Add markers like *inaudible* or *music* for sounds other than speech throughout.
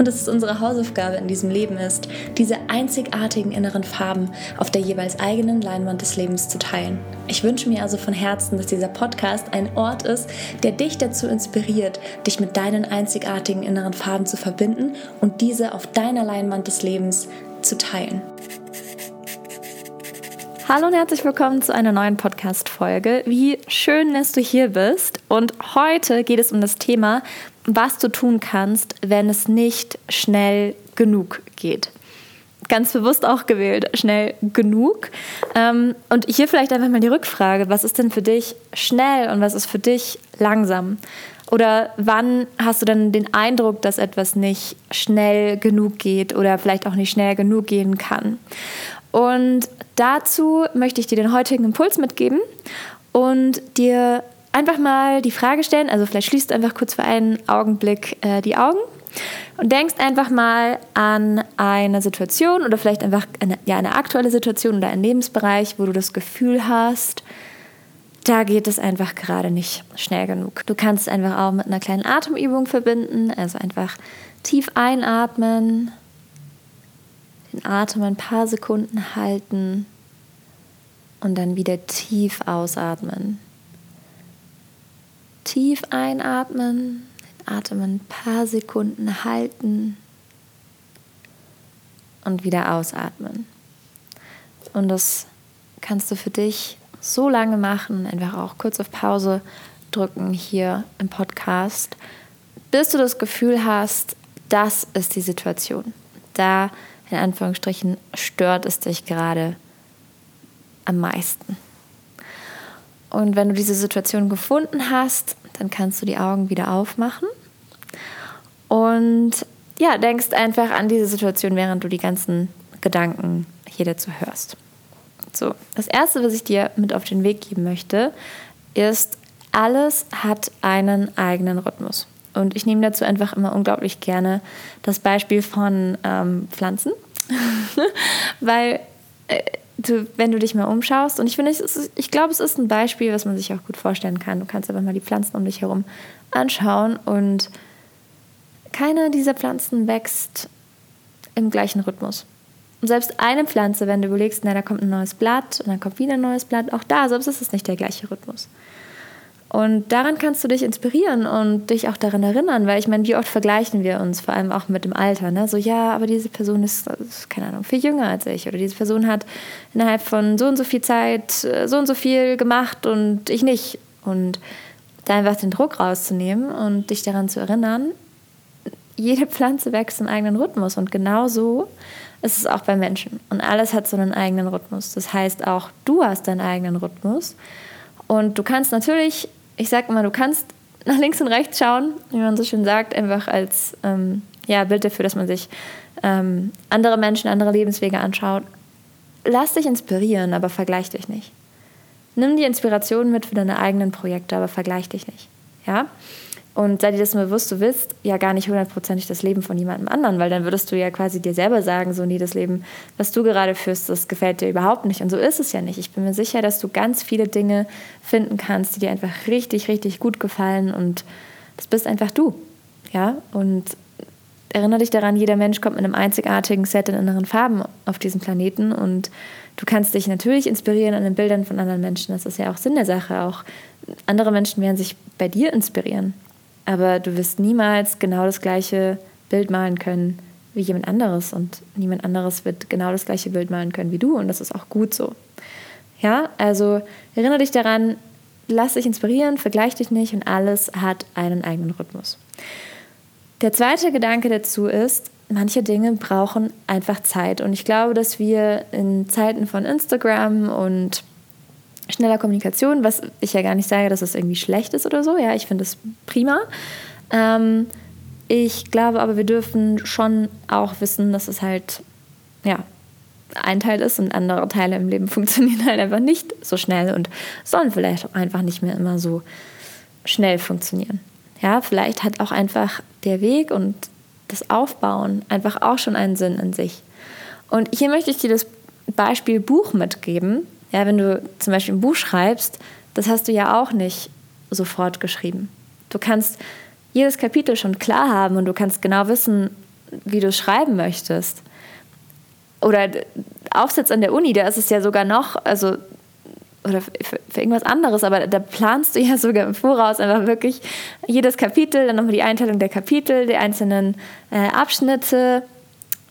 und dass es unsere Hausaufgabe in diesem Leben ist, diese einzigartigen inneren Farben auf der jeweils eigenen Leinwand des Lebens zu teilen. Ich wünsche mir also von Herzen, dass dieser Podcast ein Ort ist, der dich dazu inspiriert, dich mit deinen einzigartigen inneren Farben zu verbinden und diese auf deiner Leinwand des Lebens zu teilen. Hallo und herzlich willkommen zu einer neuen Podcast-Folge. Wie schön, dass du hier bist. Und heute geht es um das Thema, was du tun kannst, wenn es nicht schnell genug geht. Ganz bewusst auch gewählt, schnell genug. Ähm, und hier vielleicht einfach mal die Rückfrage, was ist denn für dich schnell und was ist für dich langsam? Oder wann hast du denn den Eindruck, dass etwas nicht schnell genug geht oder vielleicht auch nicht schnell genug gehen kann? Und dazu möchte ich dir den heutigen Impuls mitgeben und dir einfach mal die Frage stellen, also vielleicht schließt einfach kurz für einen Augenblick äh, die Augen und denkst einfach mal an eine Situation oder vielleicht einfach eine, ja, eine aktuelle Situation oder einen Lebensbereich, wo du das Gefühl hast, da geht es einfach gerade nicht schnell genug. Du kannst es einfach auch mit einer kleinen Atemübung verbinden, also einfach tief einatmen, den Atem ein paar Sekunden halten und dann wieder tief ausatmen. Tief einatmen, Atem ein paar Sekunden halten und wieder ausatmen. Und das kannst du für dich so lange machen, einfach auch kurz auf Pause drücken hier im Podcast, bis du das Gefühl hast, das ist die Situation. Da, in Anführungsstrichen, stört es dich gerade am meisten. Und wenn du diese Situation gefunden hast, dann kannst du die Augen wieder aufmachen und ja, denkst einfach an diese Situation, während du die ganzen Gedanken hier dazu hörst. So, das erste, was ich dir mit auf den Weg geben möchte, ist, alles hat einen eigenen Rhythmus. Und ich nehme dazu einfach immer unglaublich gerne das Beispiel von ähm, Pflanzen, *laughs* weil äh, du, wenn du dich mal umschaust, und ich finde, ich glaube, es ist ein Beispiel, was man sich auch gut vorstellen kann. Du kannst einfach mal die Pflanzen um dich herum anschauen und keine dieser Pflanzen wächst im gleichen Rhythmus. Und selbst eine Pflanze, wenn du überlegst, na, da kommt ein neues Blatt und dann kommt wieder ein neues Blatt, auch da, selbst ist es nicht der gleiche Rhythmus. Und daran kannst du dich inspirieren und dich auch daran erinnern, weil ich meine, wie oft vergleichen wir uns, vor allem auch mit dem Alter, ne? So, ja, aber diese Person ist, keine Ahnung, viel jünger als ich oder diese Person hat innerhalb von so und so viel Zeit äh, so und so viel gemacht und ich nicht. Und da einfach den Druck rauszunehmen und dich daran zu erinnern, jede Pflanze wächst im eigenen Rhythmus und genau so ist es auch bei Menschen. Und alles hat so einen eigenen Rhythmus. Das heißt, auch du hast deinen eigenen Rhythmus. Und du kannst natürlich, ich sag immer, du kannst nach links und rechts schauen, wie man so schön sagt, einfach als ähm, ja, Bild dafür, dass man sich ähm, andere Menschen, andere Lebenswege anschaut. Lass dich inspirieren, aber vergleich dich nicht. Nimm die Inspiration mit für deine eigenen Projekte, aber vergleich dich nicht. Ja? Und sei dir das bewusst, du willst ja gar nicht hundertprozentig das Leben von jemandem anderen, weil dann würdest du ja quasi dir selber sagen, so, nee, das Leben, was du gerade führst, das gefällt dir überhaupt nicht. Und so ist es ja nicht. Ich bin mir sicher, dass du ganz viele Dinge finden kannst, die dir einfach richtig, richtig gut gefallen und das bist einfach du. Ja, und erinnere dich daran, jeder Mensch kommt mit einem einzigartigen Set in anderen Farben auf diesem Planeten und du kannst dich natürlich inspirieren an den Bildern von anderen Menschen. Das ist ja auch Sinn der Sache. Auch andere Menschen werden sich bei dir inspirieren aber du wirst niemals genau das gleiche Bild malen können wie jemand anderes und niemand anderes wird genau das gleiche Bild malen können wie du und das ist auch gut so. Ja, also erinnere dich daran, lass dich inspirieren, vergleich dich nicht und alles hat einen eigenen Rhythmus. Der zweite Gedanke dazu ist, manche Dinge brauchen einfach Zeit und ich glaube, dass wir in Zeiten von Instagram und schneller Kommunikation, was ich ja gar nicht sage, dass es irgendwie schlecht ist oder so. Ja, ich finde es prima. Ähm, ich glaube aber, wir dürfen schon auch wissen, dass es halt, ja, ein Teil ist und andere Teile im Leben *laughs* funktionieren halt einfach nicht so schnell und sollen vielleicht auch einfach nicht mehr immer so schnell funktionieren. Ja, vielleicht hat auch einfach der Weg und das Aufbauen einfach auch schon einen Sinn in sich. Und hier möchte ich dir das Beispiel Buch mitgeben. Ja, wenn du zum Beispiel ein Buch schreibst, das hast du ja auch nicht sofort geschrieben. Du kannst jedes Kapitel schon klar haben und du kannst genau wissen, wie du schreiben möchtest. Oder Aufsatz an der Uni, da ist es ja sogar noch, also oder für, irgendwas anderes, aber da planst du ja sogar im Voraus einfach wirklich jedes Kapitel, dann nochmal die Einteilung der Kapitel, die einzelnen äh, Abschnitte,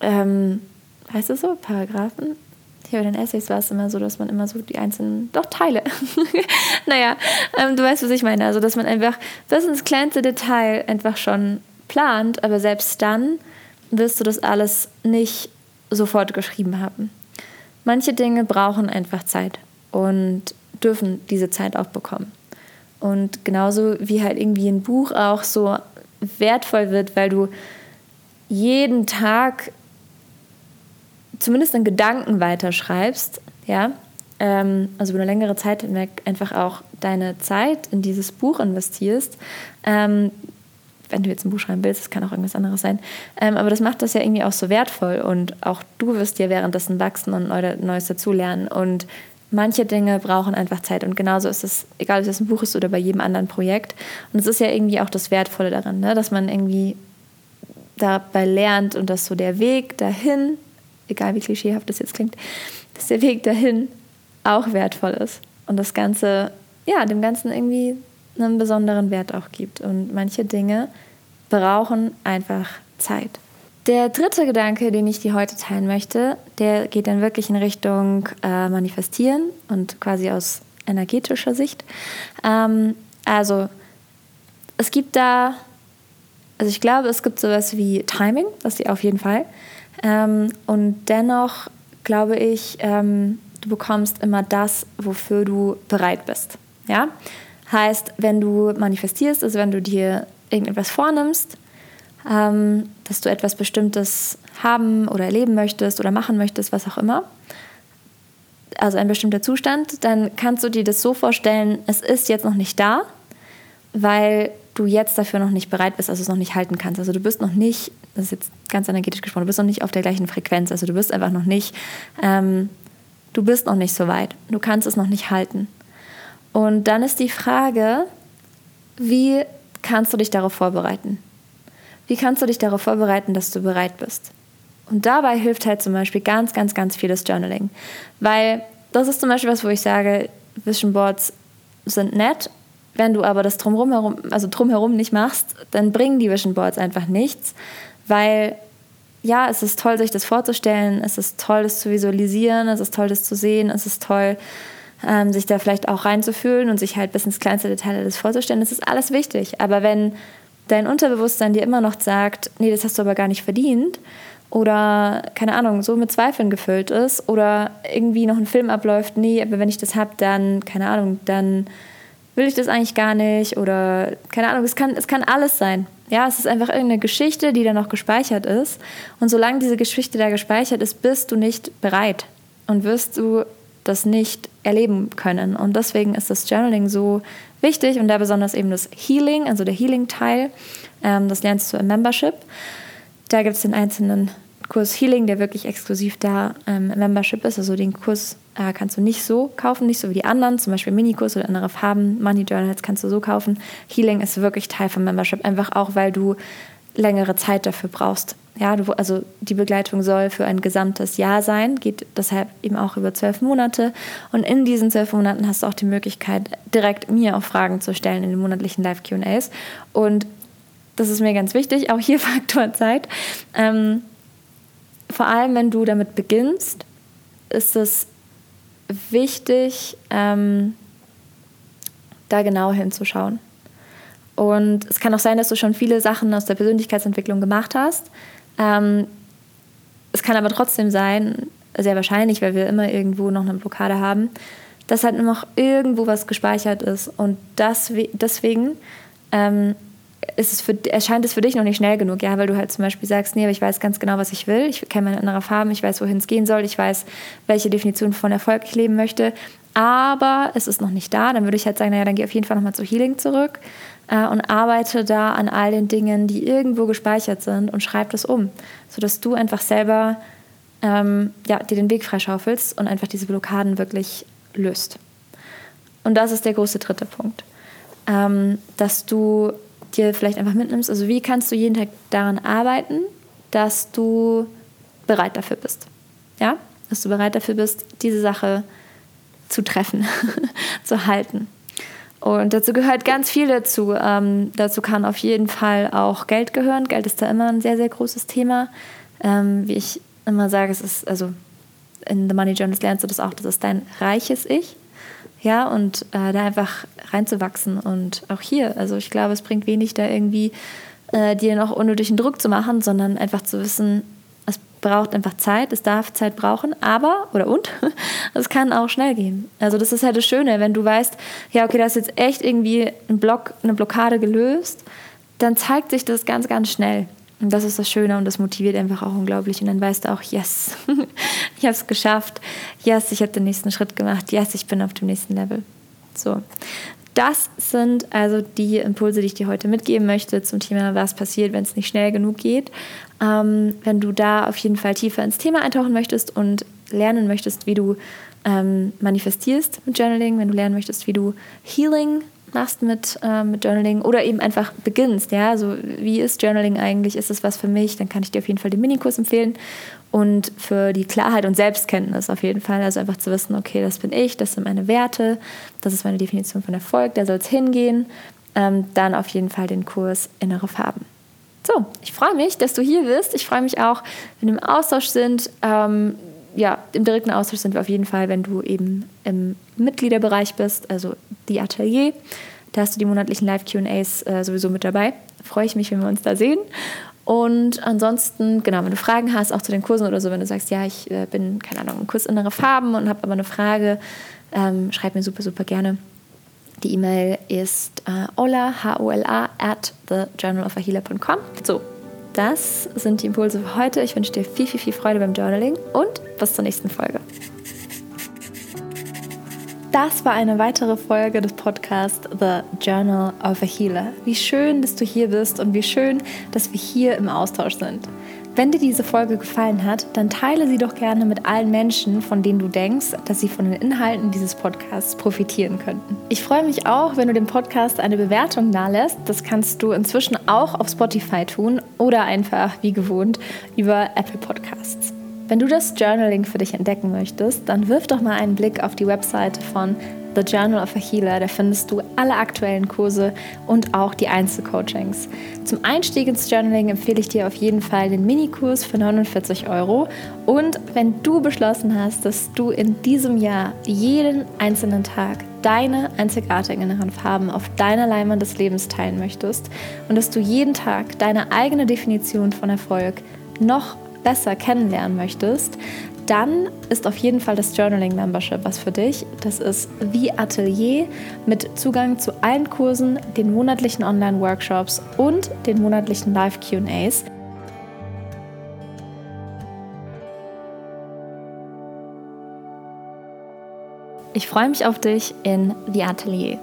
ähm, heißt es so, Paragraphen? Hier bei den Essays war es immer so, dass man immer so die einzelnen, doch Teile, *laughs* naja, ähm, du weißt, was ich meine, also dass man einfach bis ins kleinste Detail einfach schon plant, aber selbst dann wirst du das alles nicht sofort geschrieben haben. Manche Dinge brauchen einfach Zeit und dürfen diese Zeit auch bekommen. Und genauso wie halt irgendwie ein Buch auch so wertvoll wird, weil du jeden Tag zumindest in Gedanken weiterschreibst, ja, ähm, also über eine längere Zeit hinweg einfach auch deine Zeit in dieses Buch investierst, ähm, wenn du jetzt ein Buch schreiben willst, es kann auch irgendwas anderes sein. Ähm, aber das macht das ja irgendwie auch so wertvoll und auch du wirst ja währenddessen wachsen und Neues dazulernen und manche Dinge brauchen einfach Zeit und genauso ist es, egal ob es ein Buch ist oder bei jedem anderen Projekt. Und es ist ja irgendwie auch das Wertvolle daran, ne? dass man irgendwie dabei lernt und dass so der Weg dahin, egal wie klischeehaft das jetzt klingt, dass der Weg dahin auch wertvoll ist und das Ganze, ja, dem Ganzen irgendwie einen besonderen Wert auch gibt. Und manche Dinge brauchen einfach Zeit. Der dritte Gedanke, den ich dir heute teilen möchte, der geht dann wirklich in Richtung äh, Manifestieren und quasi aus energetischer Sicht. Ähm, also es gibt da, also ich glaube, es gibt sowas wie Timing, das ist auf jeden Fall. Ähm, und dennoch glaube ich, ähm, du bekommst immer das, wofür du bereit bist. Ja? Heißt, wenn du manifestierst, also wenn du dir irgendetwas vornimmst, ähm, dass du etwas Bestimmtes haben oder erleben möchtest oder machen möchtest, was auch immer, also ein bestimmter Zustand, dann kannst du dir das so vorstellen, es ist jetzt noch nicht da, weil du jetzt dafür noch nicht bereit bist, also es noch nicht halten kannst. Also du bist noch nicht, das ist jetzt ganz energetisch gesprochen, du bist noch nicht auf der gleichen Frequenz. Also du bist einfach noch nicht, ähm, du bist noch nicht so weit. Du kannst es noch nicht halten. Und dann ist die Frage, wie kannst du dich darauf vorbereiten? Wie kannst du dich darauf vorbereiten, dass du bereit bist? Und dabei hilft halt zum Beispiel ganz, ganz, ganz vieles Journaling. Weil das ist zum Beispiel was, wo ich sage, Vision Boards sind nett. Wenn du aber das drumherum, also drumherum nicht machst, dann bringen die Vision Boards einfach nichts. Weil ja, es ist toll, sich das vorzustellen, es ist toll, das zu visualisieren, es ist toll, das zu sehen, es ist toll, ähm, sich da vielleicht auch reinzufühlen und sich halt bis ins kleinste Detail alles vorzustellen. Das ist alles wichtig. Aber wenn dein Unterbewusstsein dir immer noch sagt, nee, das hast du aber gar nicht verdient oder keine Ahnung, so mit Zweifeln gefüllt ist oder irgendwie noch ein Film abläuft, nee, aber wenn ich das habe, dann, keine Ahnung, dann will ich das eigentlich gar nicht oder keine Ahnung, es kann, es kann alles sein. Ja, es ist einfach irgendeine Geschichte, die da noch gespeichert ist. Und solange diese Geschichte da gespeichert ist, bist du nicht bereit und wirst du das nicht erleben können. Und deswegen ist das Journaling so wichtig und da besonders eben das Healing, also der Healing-Teil. Ähm, das lernst du im Membership. Da gibt es den einzelnen Kurs Healing, der wirklich exklusiv da ähm, Membership ist. Also den Kurs äh, kannst du nicht so kaufen, nicht so wie die anderen, zum Beispiel Minikurs oder andere Farben. Money Journals kannst du so kaufen. Healing ist wirklich Teil vom Membership, einfach auch, weil du längere Zeit dafür brauchst. Ja, du, also die Begleitung soll für ein gesamtes Jahr sein, geht deshalb eben auch über zwölf Monate. Und in diesen zwölf Monaten hast du auch die Möglichkeit, direkt mir auch Fragen zu stellen in den monatlichen Live-QAs. Und das ist mir ganz wichtig, auch hier *laughs* Faktor Zeit. Ähm, vor allem, wenn du damit beginnst, ist es wichtig, ähm, da genau hinzuschauen. Und es kann auch sein, dass du schon viele Sachen aus der Persönlichkeitsentwicklung gemacht hast. Ähm, es kann aber trotzdem sein, sehr wahrscheinlich, weil wir immer irgendwo noch eine Blockade haben, dass halt noch irgendwo was gespeichert ist. Und das, deswegen ähm, ist es für, erscheint es für dich noch nicht schnell genug, ja, weil du halt zum Beispiel sagst, nee, aber ich weiß ganz genau, was ich will, ich kenne meine innere Farben, ich weiß, wohin es gehen soll, ich weiß, welche Definition von Erfolg ich leben möchte, aber es ist noch nicht da, dann würde ich halt sagen, naja, dann geh auf jeden Fall nochmal zu Healing zurück äh, und arbeite da an all den Dingen, die irgendwo gespeichert sind und schreib das um, sodass du einfach selber ähm, ja, dir den Weg freischaufelst und einfach diese Blockaden wirklich löst. Und das ist der große dritte Punkt, ähm, dass du dir vielleicht einfach mitnimmst, also wie kannst du jeden Tag daran arbeiten, dass du bereit dafür bist. Ja, dass du bereit dafür bist, diese Sache zu treffen, *laughs* zu halten. Und dazu gehört ganz viel dazu. Ähm, dazu kann auf jeden Fall auch Geld gehören. Geld ist da immer ein sehr, sehr großes Thema. Ähm, wie ich immer sage, es ist, also in The Money Journals lernst du das auch, das ist dein reiches Ich. Ja, und äh, da einfach reinzuwachsen. Und auch hier, also ich glaube, es bringt wenig, da irgendwie äh, dir noch unnötigen Druck zu machen, sondern einfach zu wissen, es braucht einfach Zeit, es darf Zeit brauchen, aber, oder und, *laughs* es kann auch schnell gehen. Also das ist halt das Schöne, wenn du weißt, ja, okay, da ist jetzt echt irgendwie ein Block, eine Blockade gelöst, dann zeigt sich das ganz, ganz schnell. Und das ist das Schöne und das motiviert einfach auch unglaublich. Und dann weißt du auch, yes, *laughs* ich habe es geschafft. Yes, ich habe den nächsten Schritt gemacht. Yes, ich bin auf dem nächsten Level. So. Das sind also die Impulse, die ich dir heute mitgeben möchte zum Thema, was passiert, wenn es nicht schnell genug geht. Ähm, wenn du da auf jeden Fall tiefer ins Thema eintauchen möchtest und lernen möchtest, wie du ähm, manifestierst mit Journaling, wenn du lernen möchtest, wie du Healing machst mit, äh, mit Journaling oder eben einfach beginnst, ja, also wie ist Journaling eigentlich, ist es was für mich, dann kann ich dir auf jeden Fall den Minikurs empfehlen und für die Klarheit und Selbstkenntnis auf jeden Fall, also einfach zu wissen, okay, das bin ich, das sind meine Werte, das ist meine Definition von Erfolg, da soll es hingehen, ähm, dann auf jeden Fall den Kurs Innere Farben. So, ich freue mich, dass du hier bist. Ich freue mich auch, wenn wir im Austausch sind. Ähm, ja, im direkten Austausch sind wir auf jeden Fall, wenn du eben im Mitgliederbereich bist, also die Atelier. Da hast du die monatlichen Live-QAs äh, sowieso mit dabei. Da freue ich mich, wenn wir uns da sehen. Und ansonsten, genau, wenn du Fragen hast, auch zu den Kursen oder so, wenn du sagst, ja, ich äh, bin, keine Ahnung, im Kurs innere Farben und habe aber eine Frage, ähm, schreib mir super, super gerne. Die E-Mail ist äh, ola, H-O-L-A, at thejournalofahealer.com. So, das sind die Impulse für heute. Ich wünsche dir viel, viel, viel Freude beim Journaling und bis zur nächsten Folge. Das war eine weitere Folge des Podcasts The Journal of a Healer. Wie schön, dass du hier bist und wie schön, dass wir hier im Austausch sind. Wenn dir diese Folge gefallen hat, dann teile sie doch gerne mit allen Menschen, von denen du denkst, dass sie von den Inhalten dieses Podcasts profitieren könnten. Ich freue mich auch, wenn du dem Podcast eine Bewertung nahelässt. Das kannst du inzwischen auch auf Spotify tun oder einfach, wie gewohnt, über Apple Podcasts. Wenn du das Journaling für dich entdecken möchtest, dann wirf doch mal einen Blick auf die Webseite von The Journal of a Healer. Da findest du alle aktuellen Kurse und auch die Einzelcoachings. Zum Einstieg ins Journaling empfehle ich dir auf jeden Fall den Minikurs für 49 Euro. Und wenn du beschlossen hast, dass du in diesem Jahr jeden einzelnen Tag deine einzigartigen inneren Farben auf deiner Leinwand des Lebens teilen möchtest und dass du jeden Tag deine eigene Definition von Erfolg noch besser kennenlernen möchtest, dann ist auf jeden Fall das Journaling Membership was für dich. Das ist wie Atelier mit Zugang zu allen Kursen, den monatlichen Online-Workshops und den monatlichen Live-QAs. Ich freue mich auf dich in The Atelier.